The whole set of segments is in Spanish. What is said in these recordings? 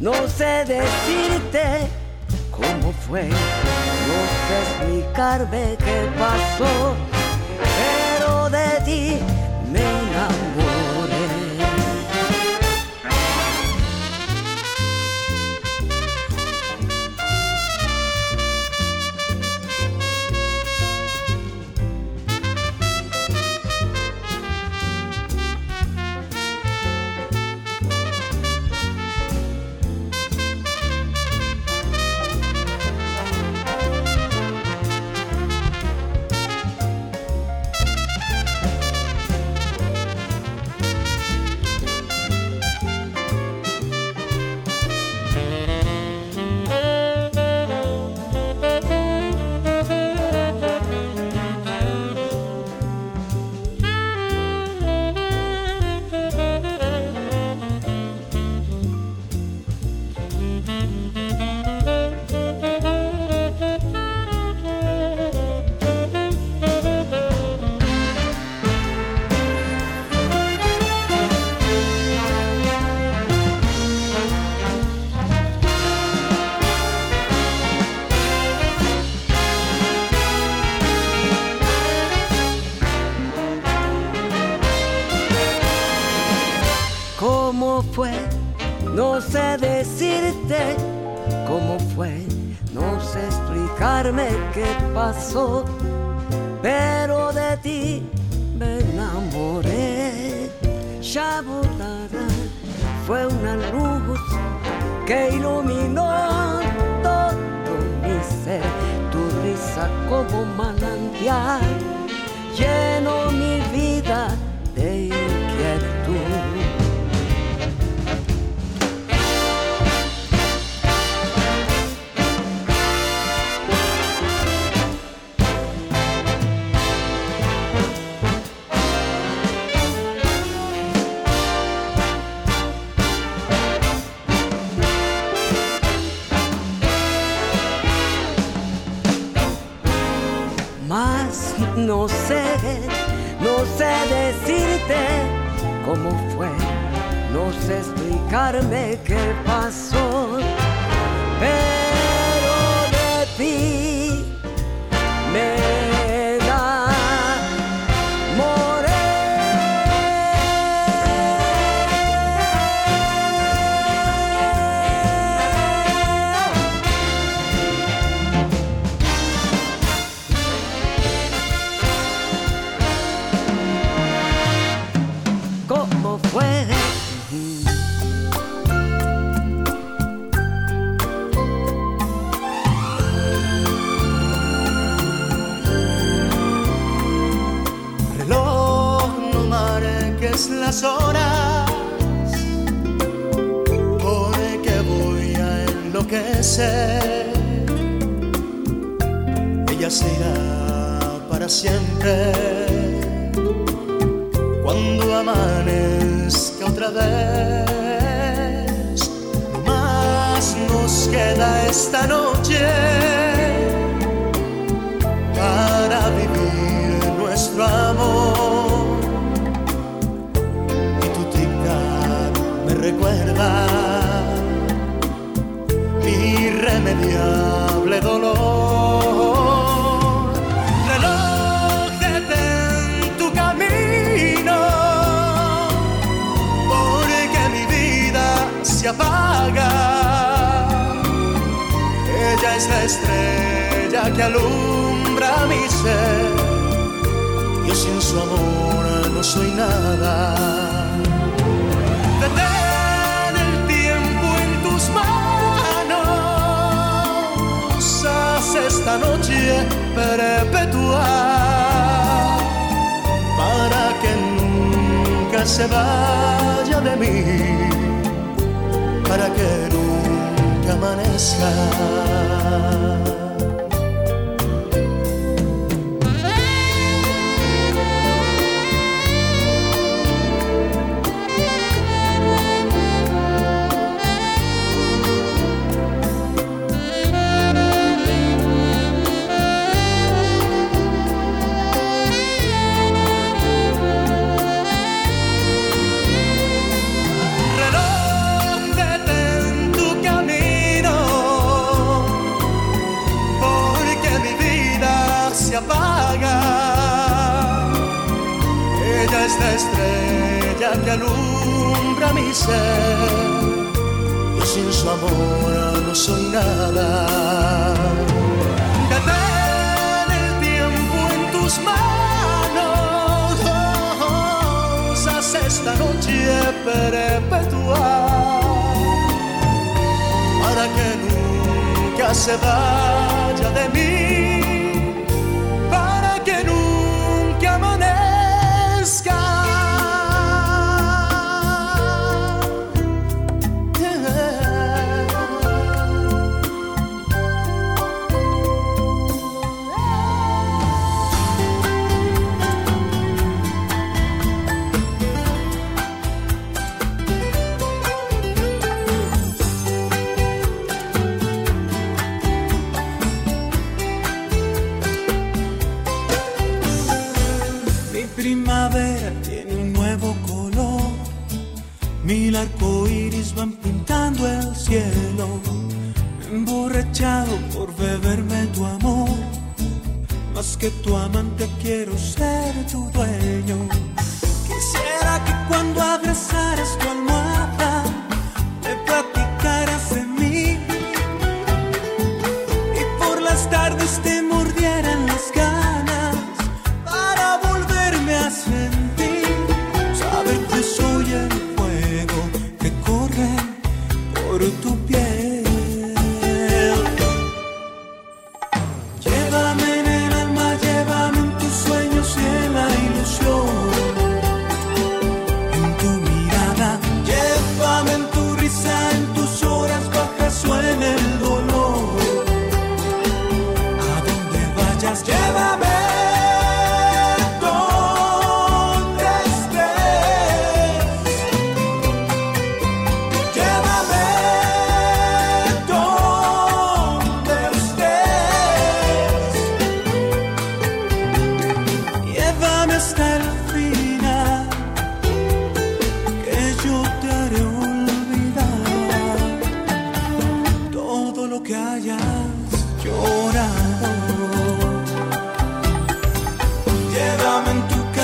No sé decirte cómo fue, no sé explicarme qué pasó. fue una luz que iluminó todo mi ser. Tu risa como manantial llenó mi vida Carme, que pasa?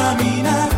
Caminar,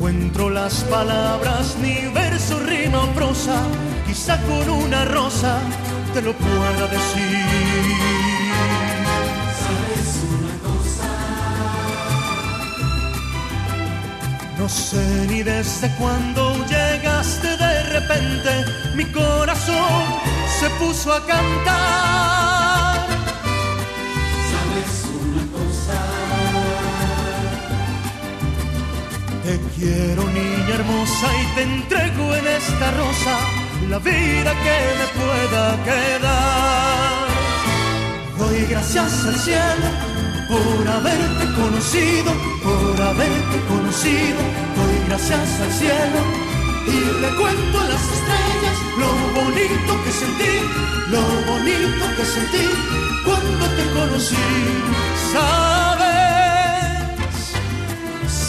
encuentro las palabras, ni verso, rima o prosa. Quizá con una rosa te lo pueda decir. ¿Sabes una cosa? No sé ni desde cuándo llegaste de repente, mi corazón se puso a cantar. Quiero niña hermosa y te entrego en esta rosa la vida que me pueda quedar. Doy gracias al cielo por haberte conocido, por haberte conocido. Doy gracias al cielo y le cuento a las estrellas lo bonito que sentí, lo bonito que sentí cuando te conocí.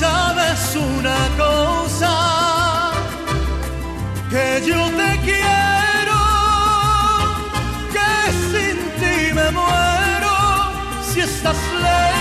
Sabes una cosa que yo te quiero, que sin ti me muero si estás lejos.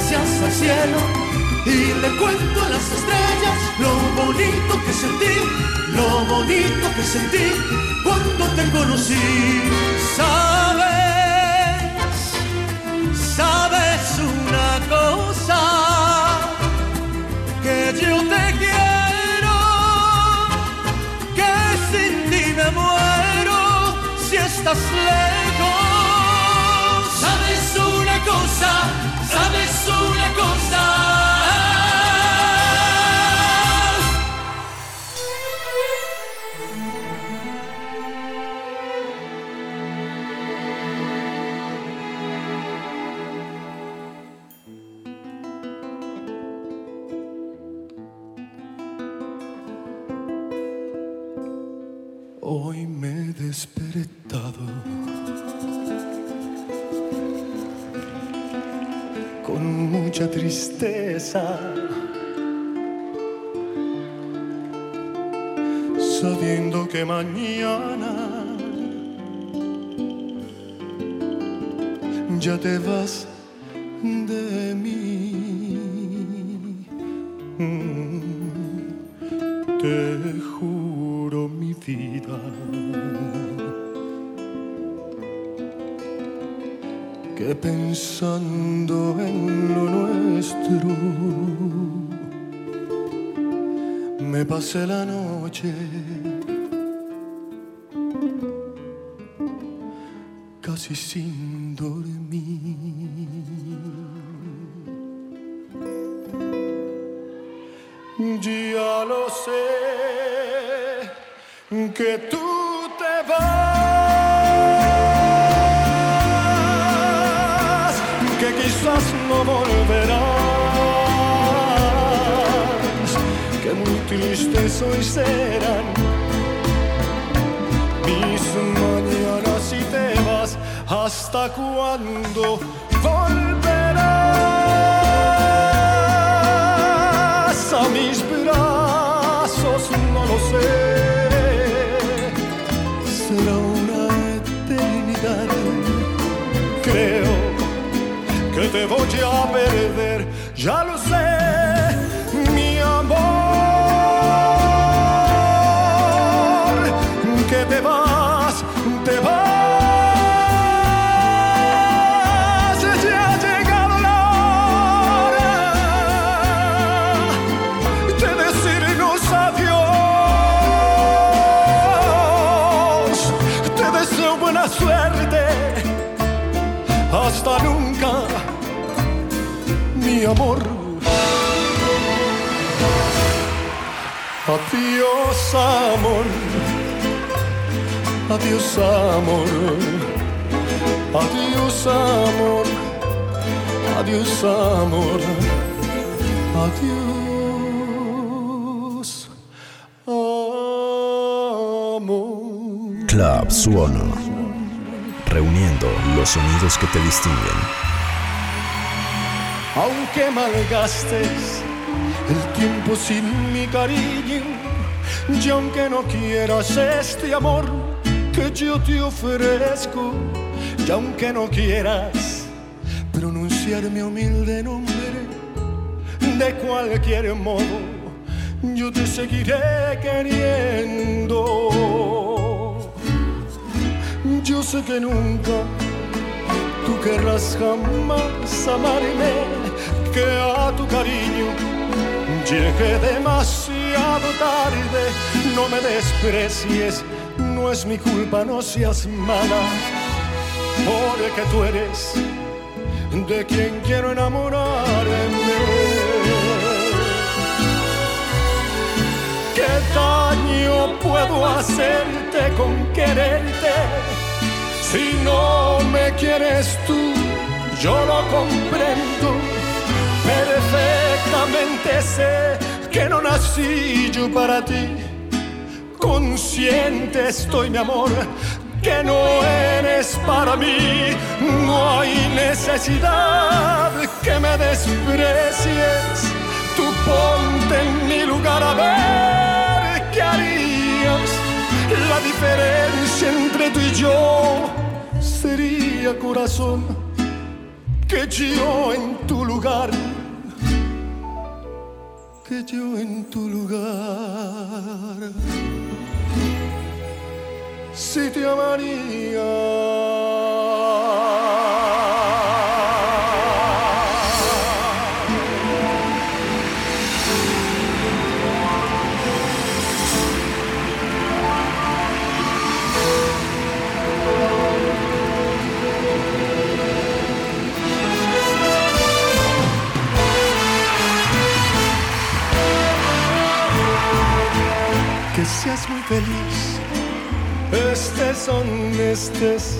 Gracias al cielo y le cuento a las estrellas lo bonito que sentí, lo bonito que sentí cuando te conocí. Sabes, sabes una cosa, que yo te quiero, que sin ti me muero si estás lejos. Sabes una cosa, sabes una cosa. Hoy me he despertado con mucha tristeza, sabiendo que mañana ya te vas de mí. Te juro pensando en lo nuestro. Me pasé la noche Malgastes el tiempo sin mi cariño, y aunque no quieras este amor que yo te ofrezco, y aunque no quieras pronunciar mi humilde nombre, de cualquier modo yo te seguiré queriendo. Yo sé que nunca tú querrás jamás amarme, que a tu cariño llegué demasiado tarde. No me desprecies, no es mi culpa, no seas mala, porque tú eres de quien quiero enamorarme. ¿Qué daño puedo hacerte con quererte? Si no me quieres tú, yo lo comprendo. Perfectamente sé que no nací yo para ti. Consciente estoy, mi amor, que no eres para mí. No hay necesidad que me desprecies. Tú ponte en mi lugar a ver qué harías. La diferencia entre tú y yo sería corazón que yo en tu lugar que yo en tu lugar. Si te amaría. Que seas muy feliz, donde estés,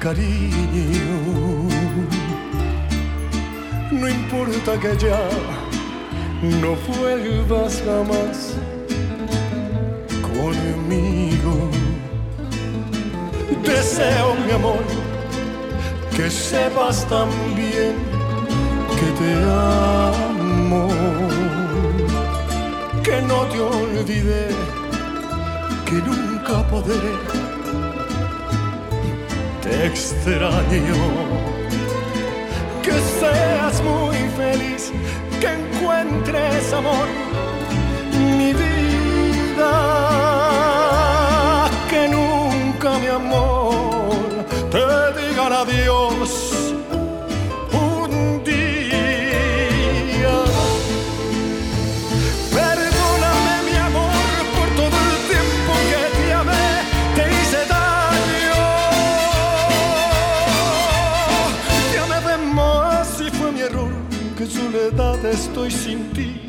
cariño. No importa que ya no vuelvas jamás conmigo. Deseo, mi amor, que sepas también que te amo que no te olvidé, que nunca podré. Te extraño, que seas muy feliz, que encuentres amor, mi vida, que nunca mi amor te digan adiós. Que soledad estoy sin ti.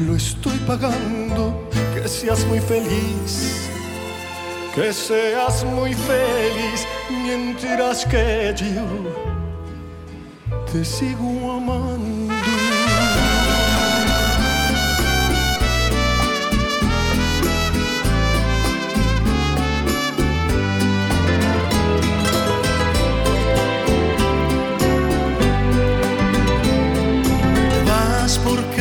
Lo estoy pagando, que seas muy feliz. Que seas muy feliz mientras que yo te sigo amando.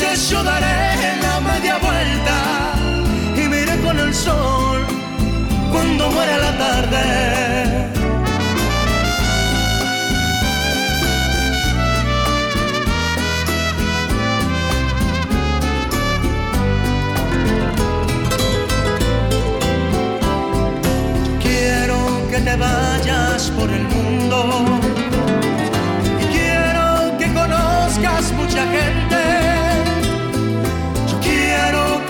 Entonces yo daré la media vuelta y me iré con el sol cuando muera la tarde. Quiero que te vayas por el mundo y quiero que conozcas mucha gente.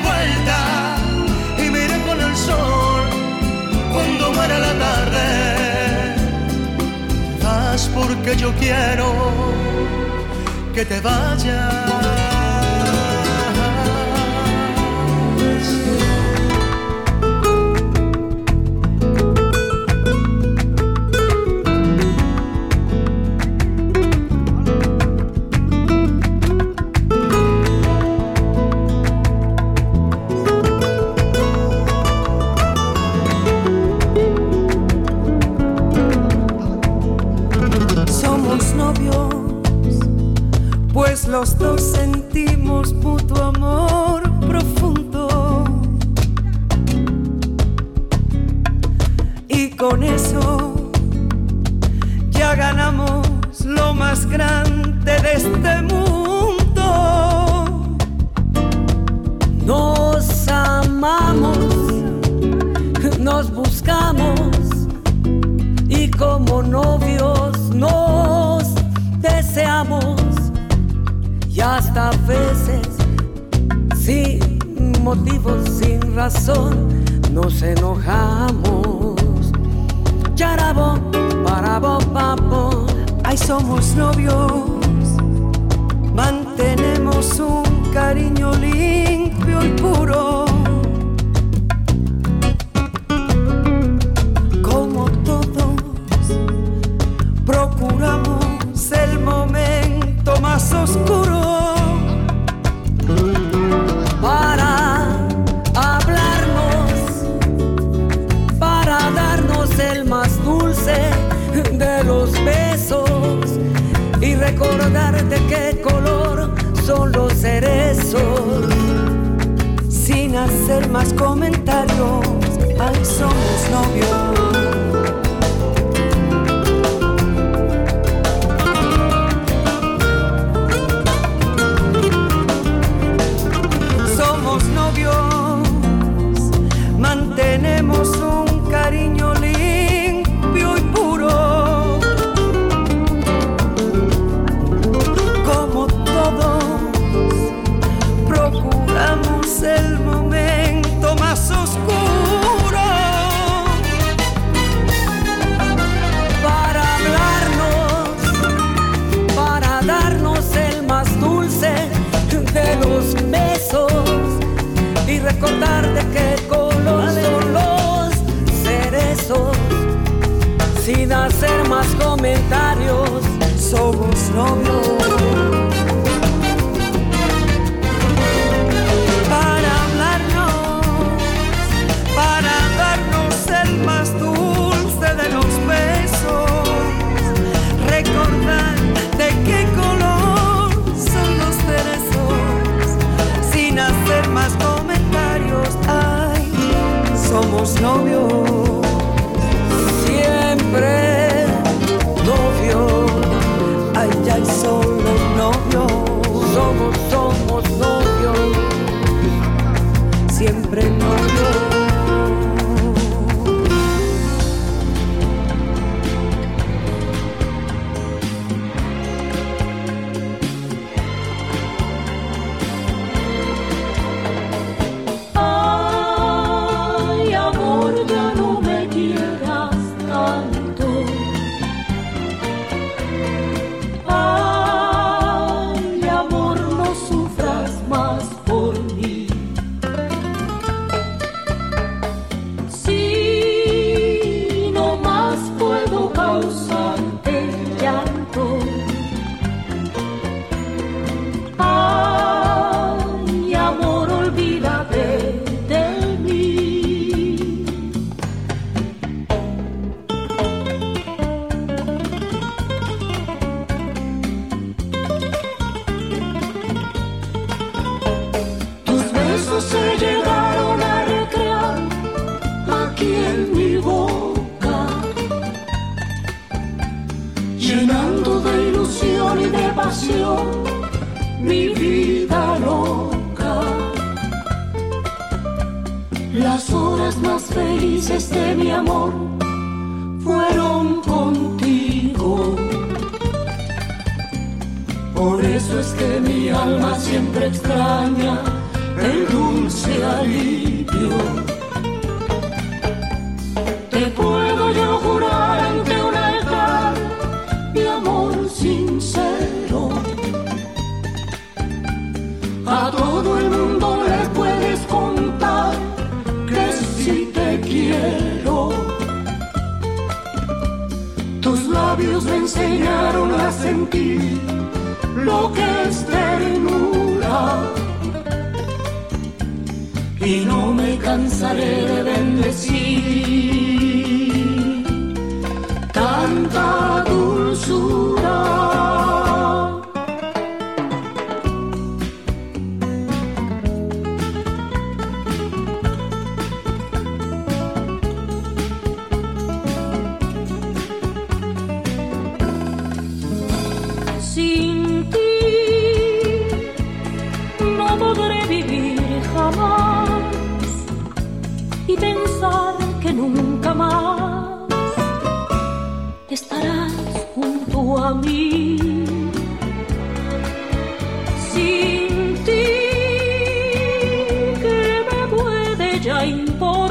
Vuelta y me iré con el sol cuando muera la tarde. Vas porque yo quiero que te vayas. ya importa.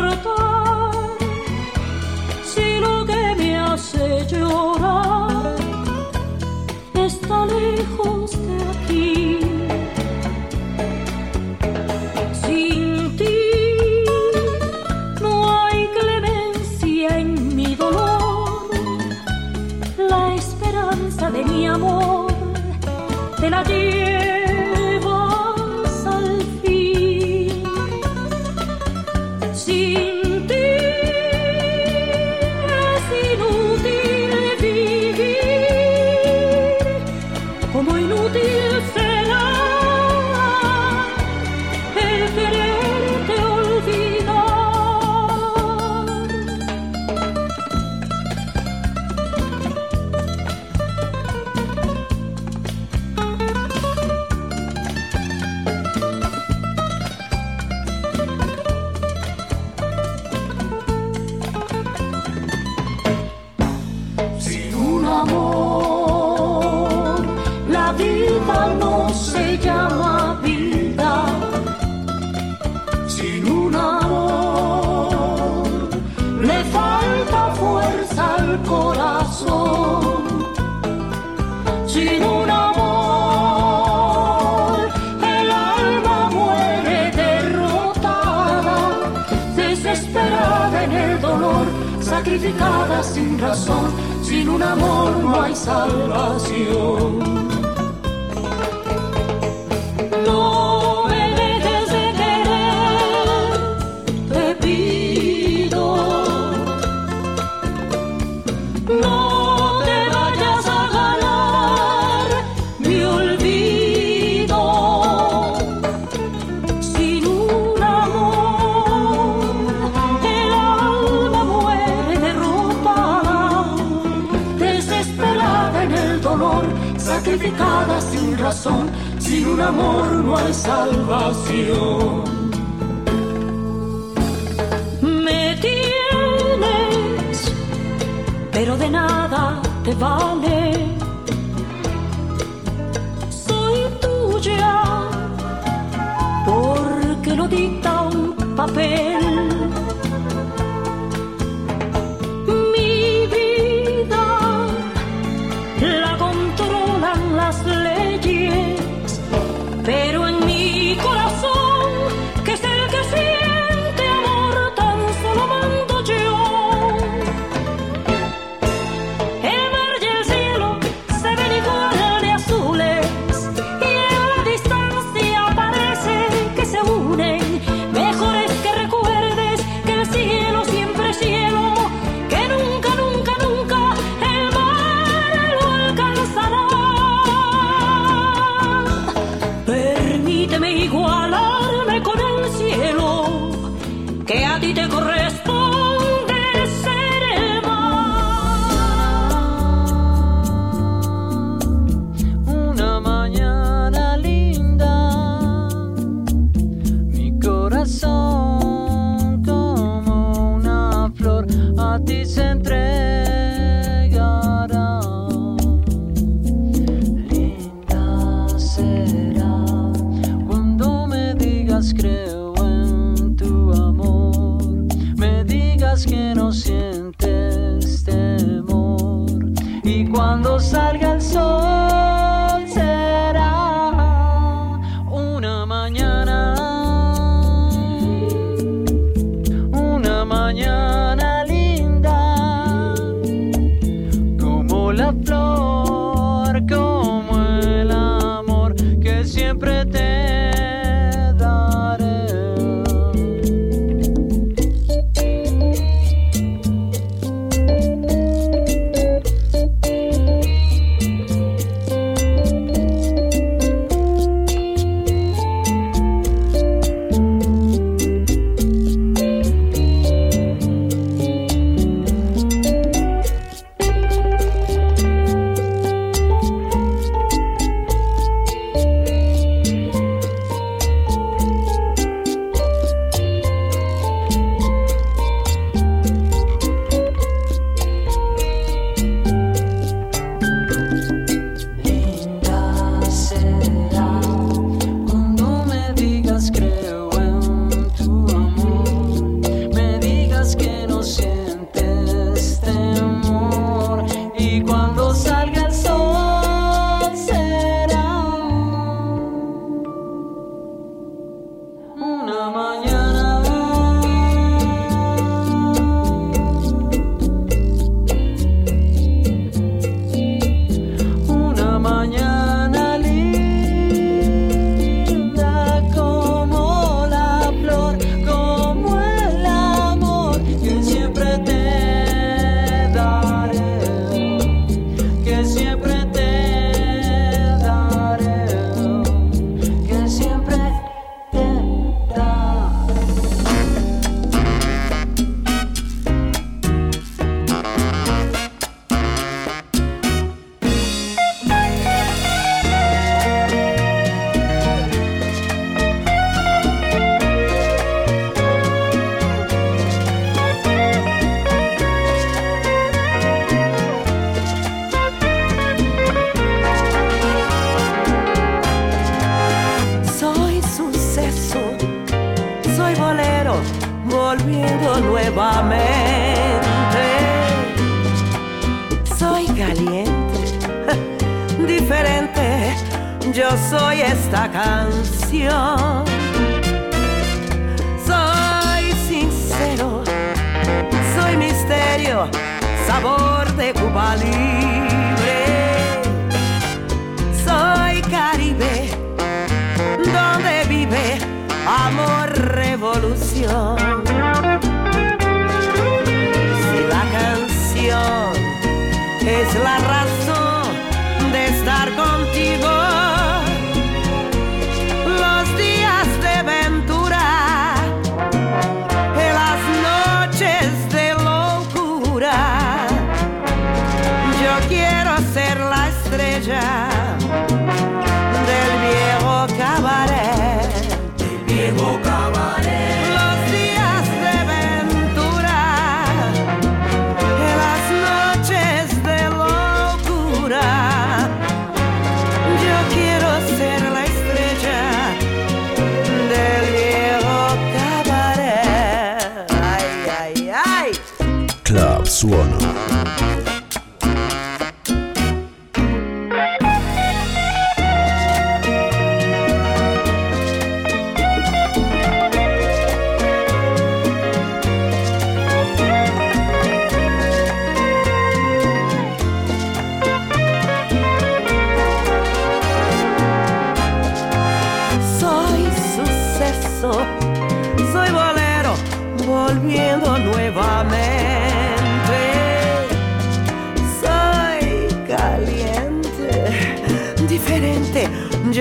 Canción.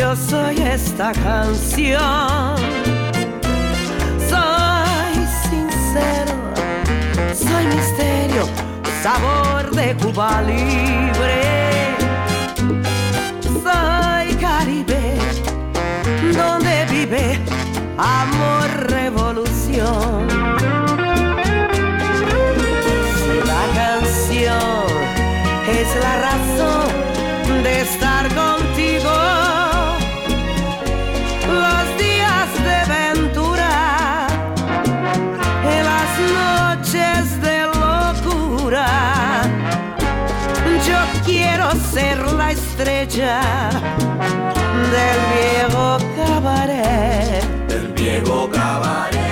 yo soy esta canción. Soy sincero, soy misterio, sabor de Cuba libre. Soy Caribe, donde vive amor, revolución. La canción es la razón de esta estrella del viejo cabaret. Del viejo cabaret.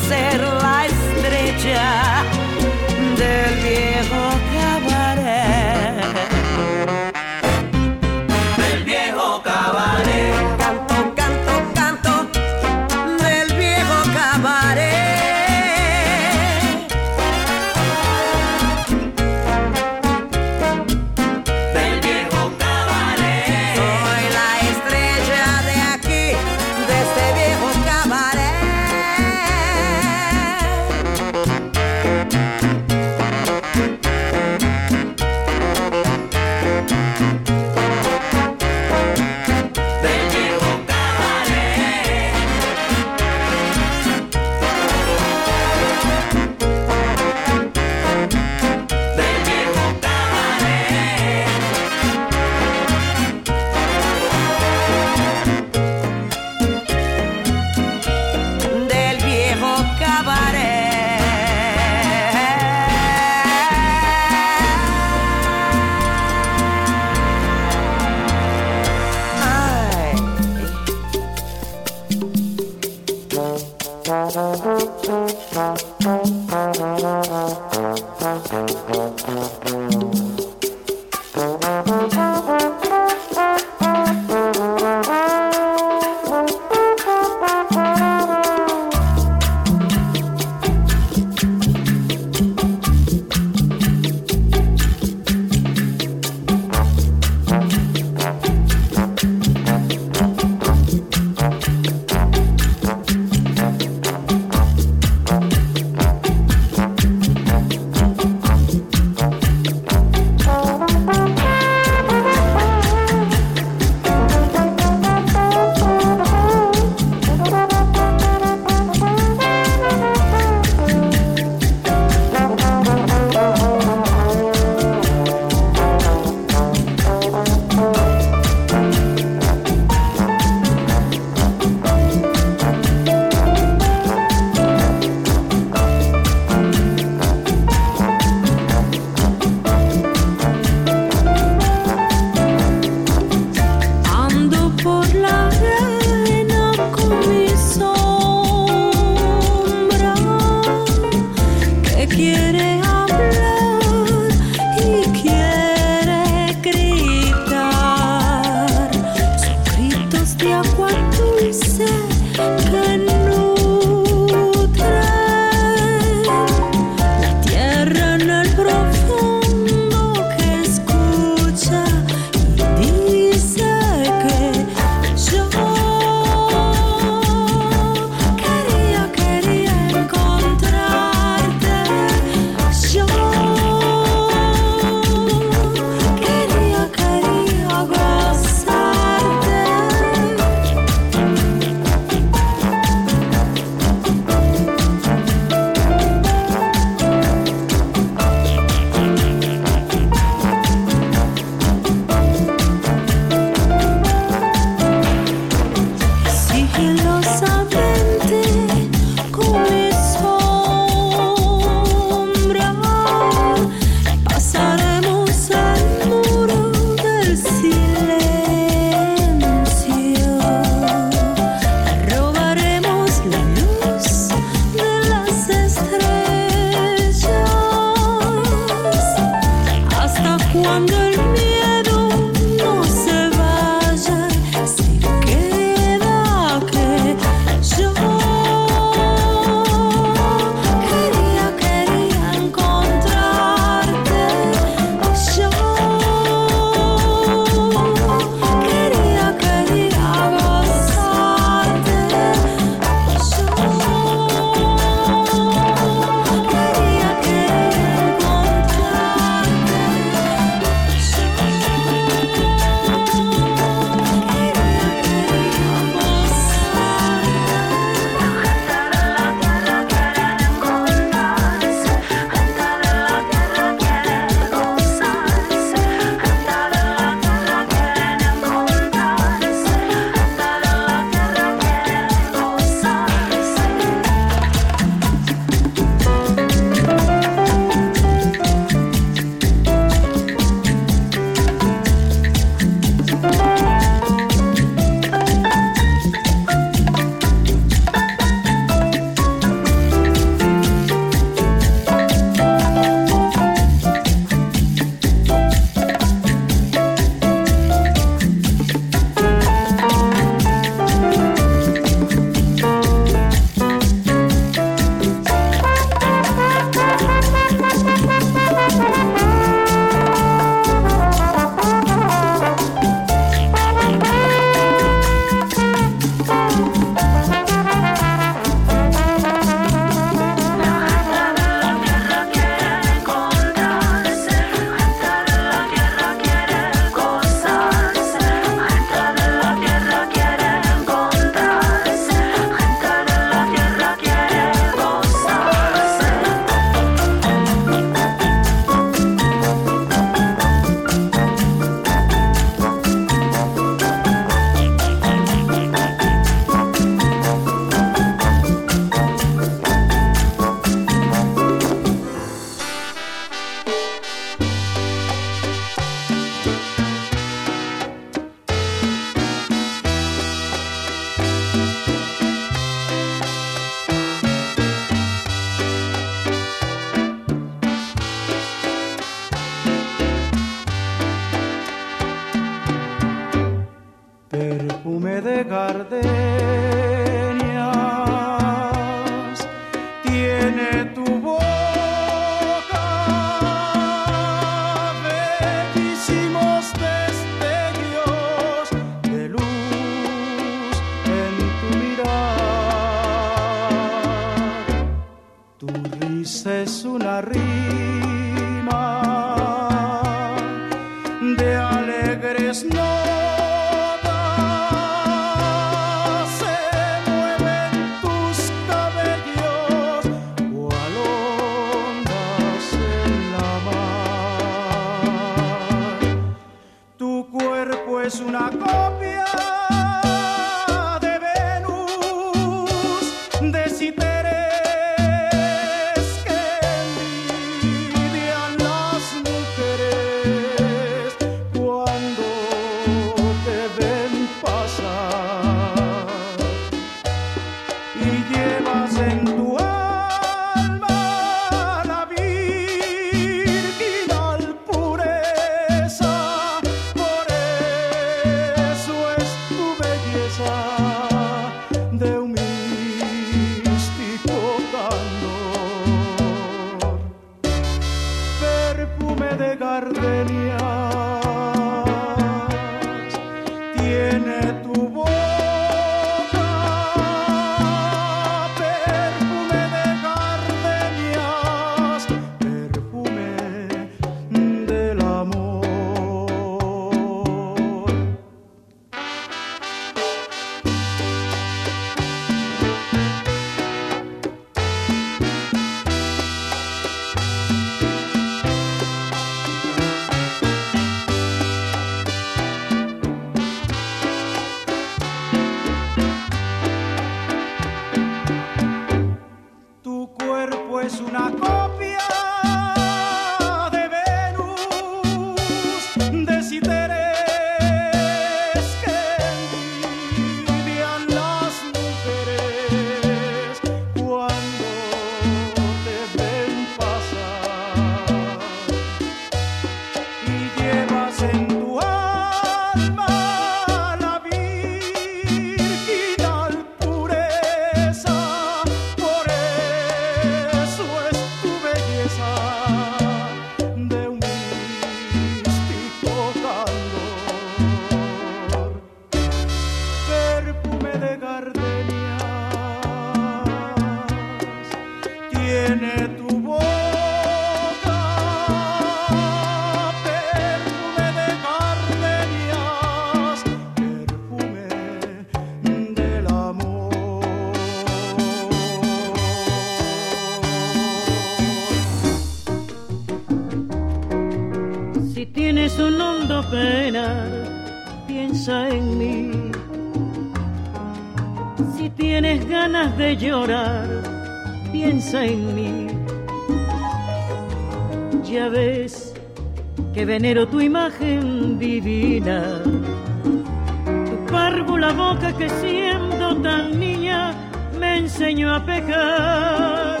Venero tu imagen divina. Tu párvula boca que siendo tan niña me enseñó a pecar.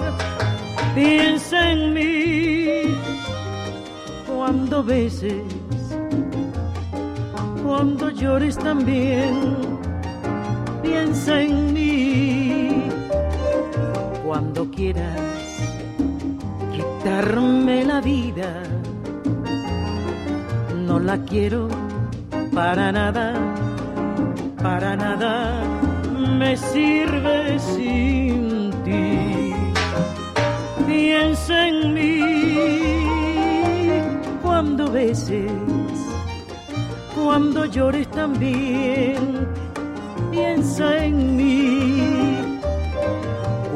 Piensa en mí cuando beses, cuando llores también, piensa en mí. Cuando quieras quitarme la vida, la quiero para nada, para nada me sirve sin ti. Piensa en mí cuando beses, cuando llores también, piensa en mí.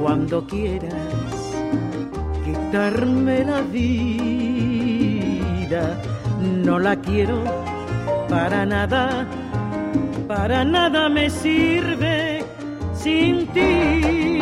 Cuando quieras quitarme la vida, no la quiero para nada, para nada me sirve sin ti.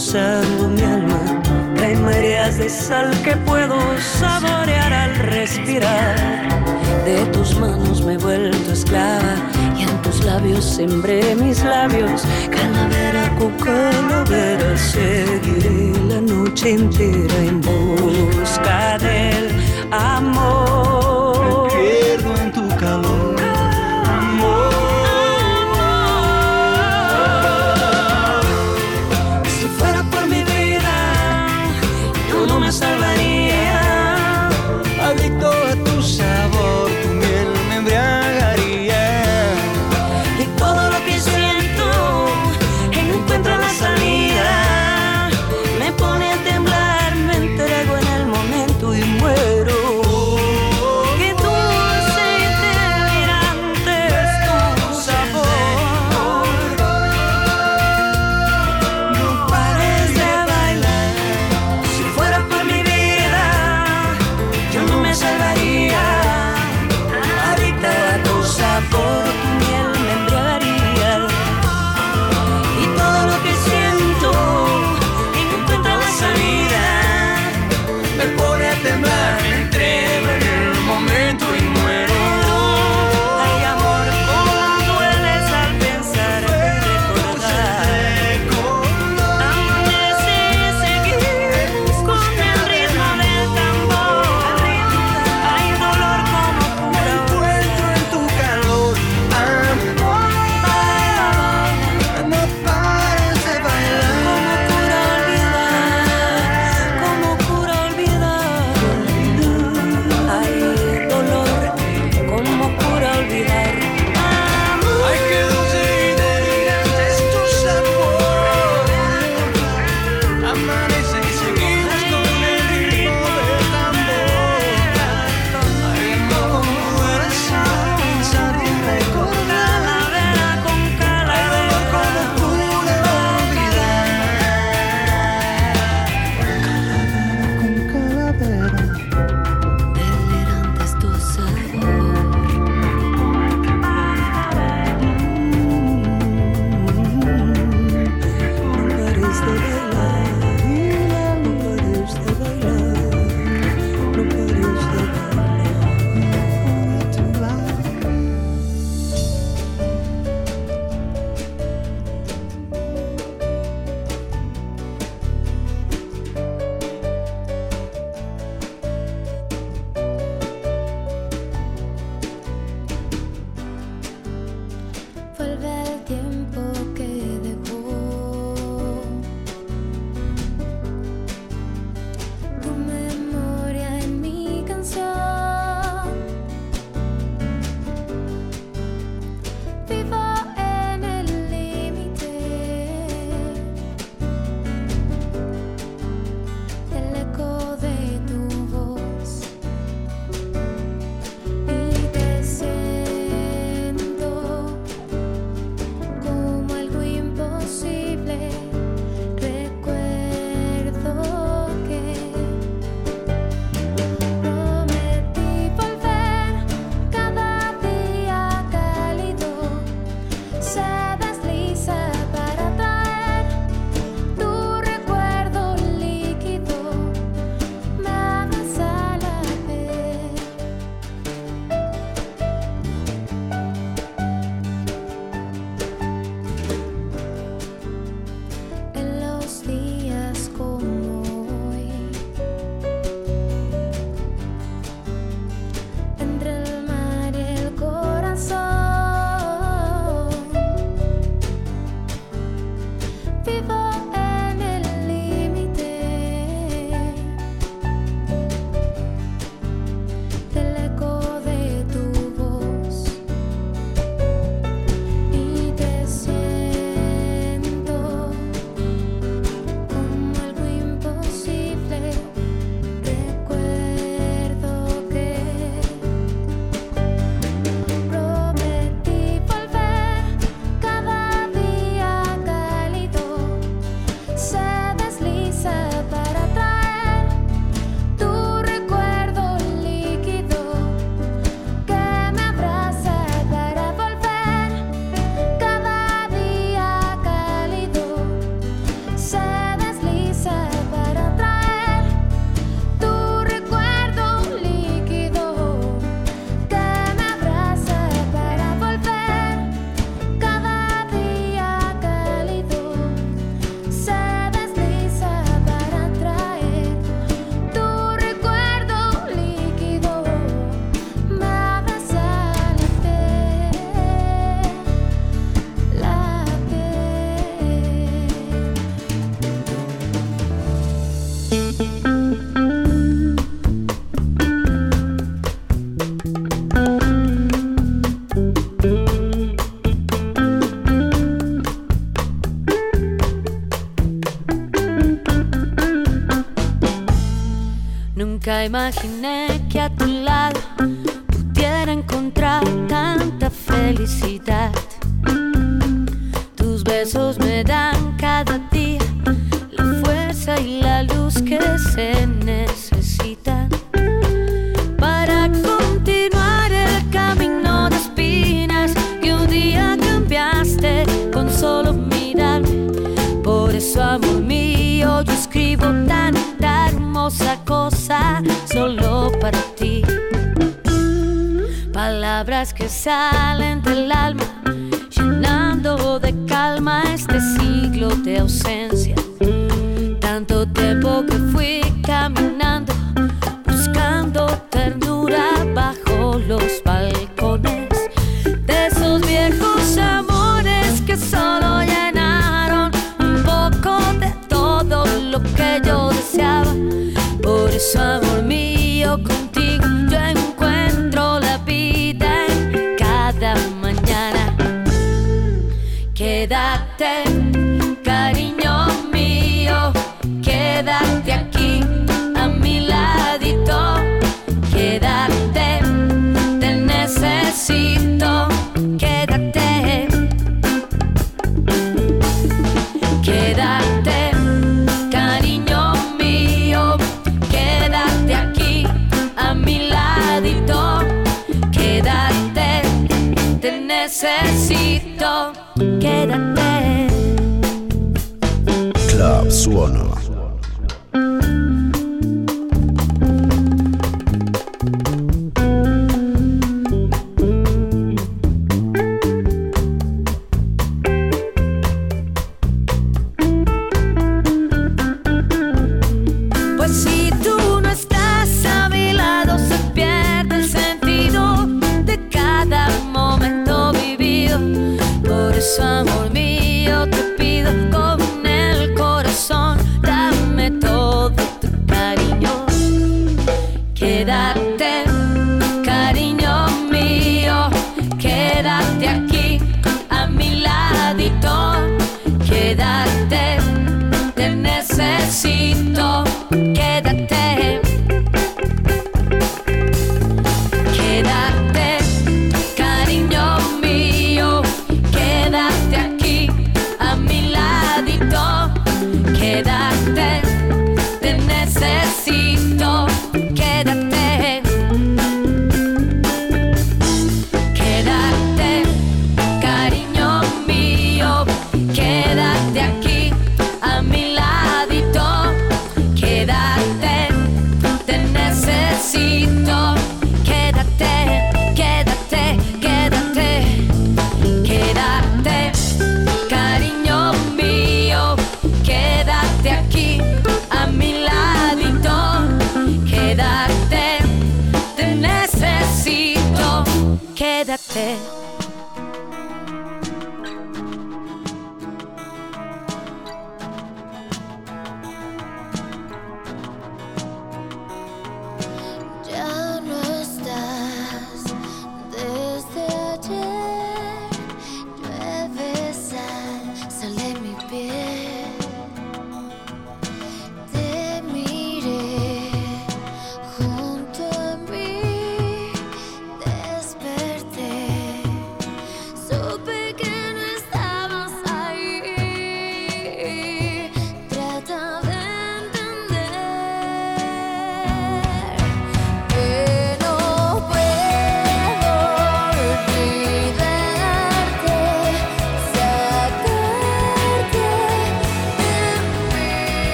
cruzado mi alma, caen mareas de sal que puedo saborear al respirar. De tus manos me he vuelto esclava y en tus labios sembré mis labios. Calavera con calavera seguiré la noche entera en busca del amor. Nunca imaginé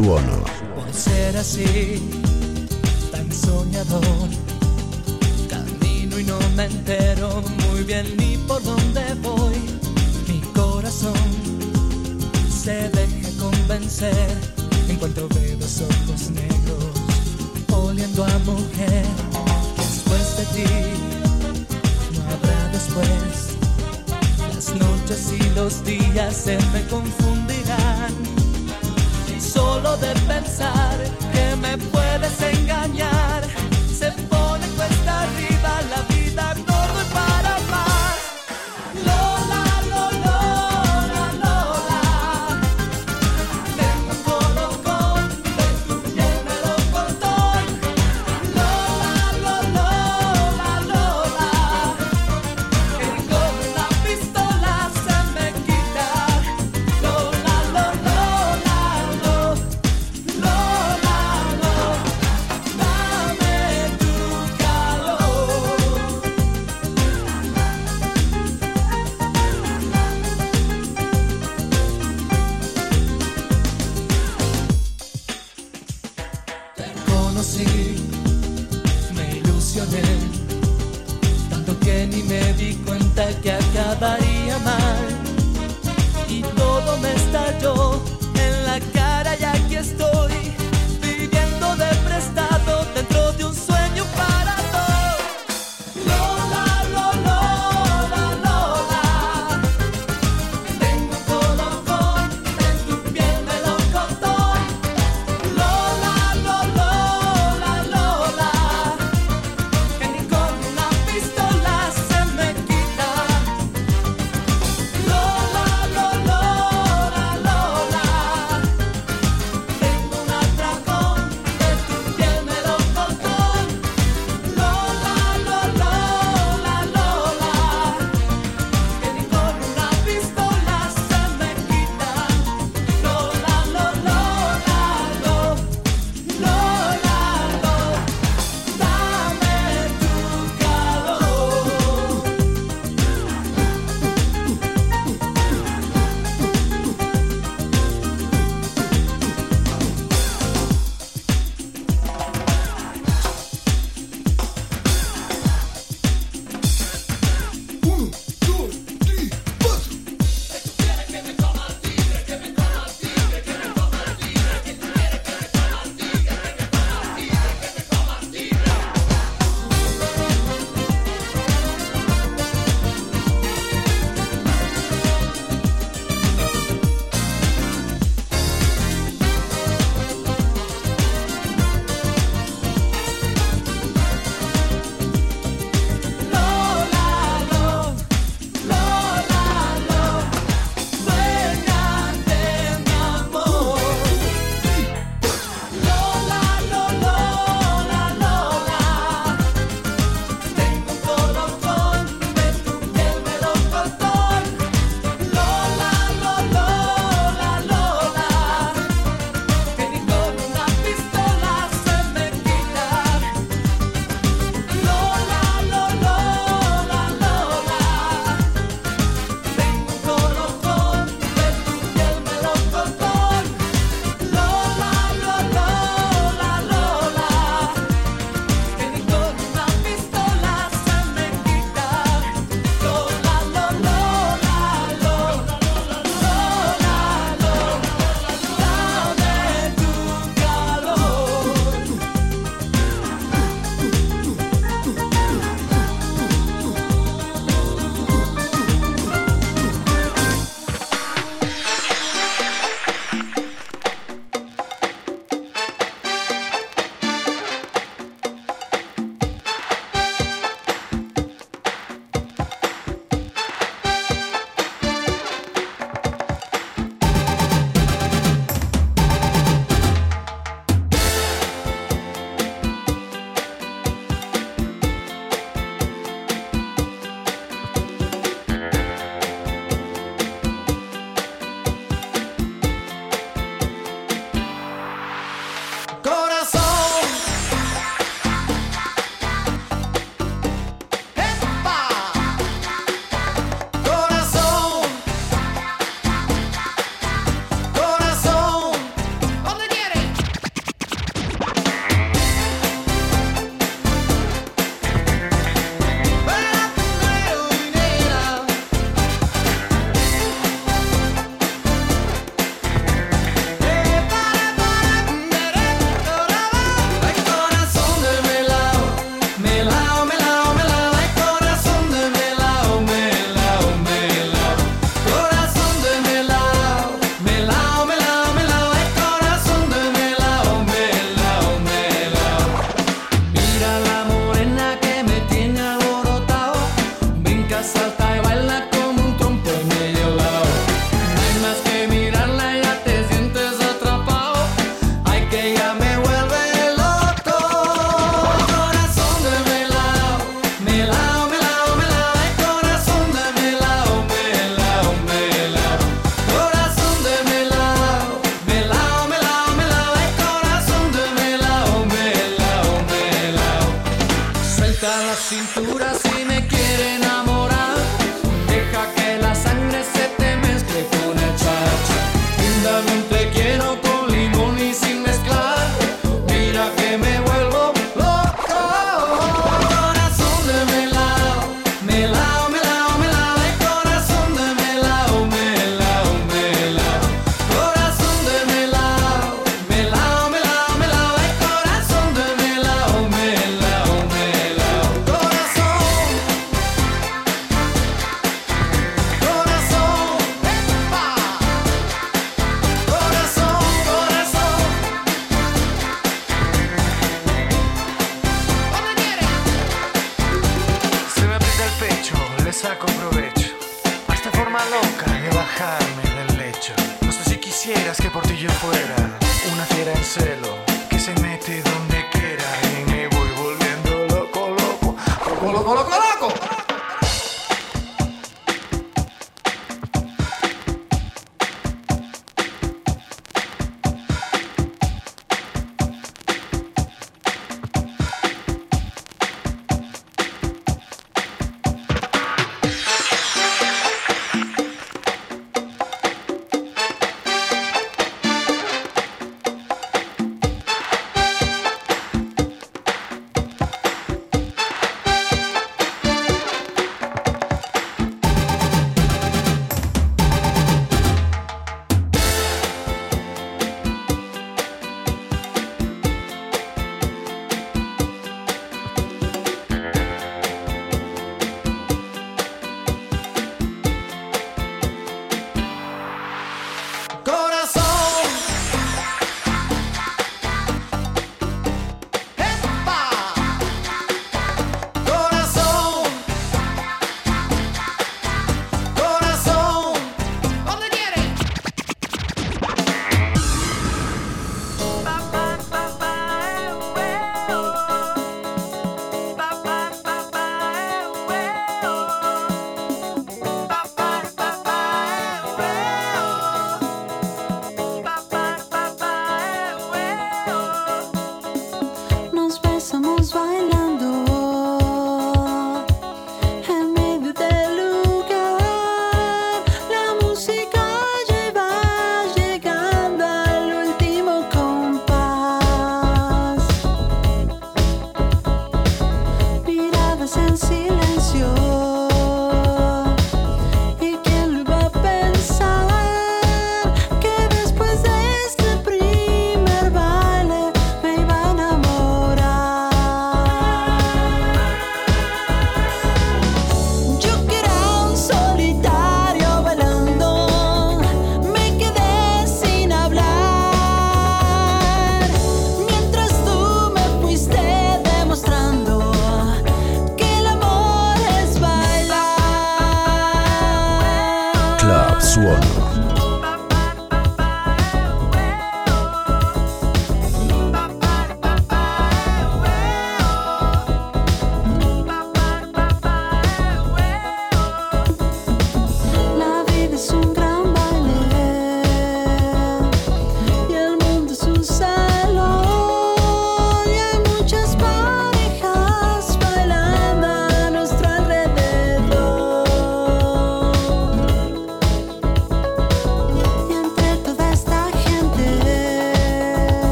Suono.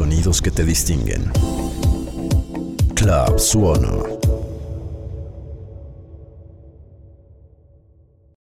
Sonidos que te distinguen. Club Suono.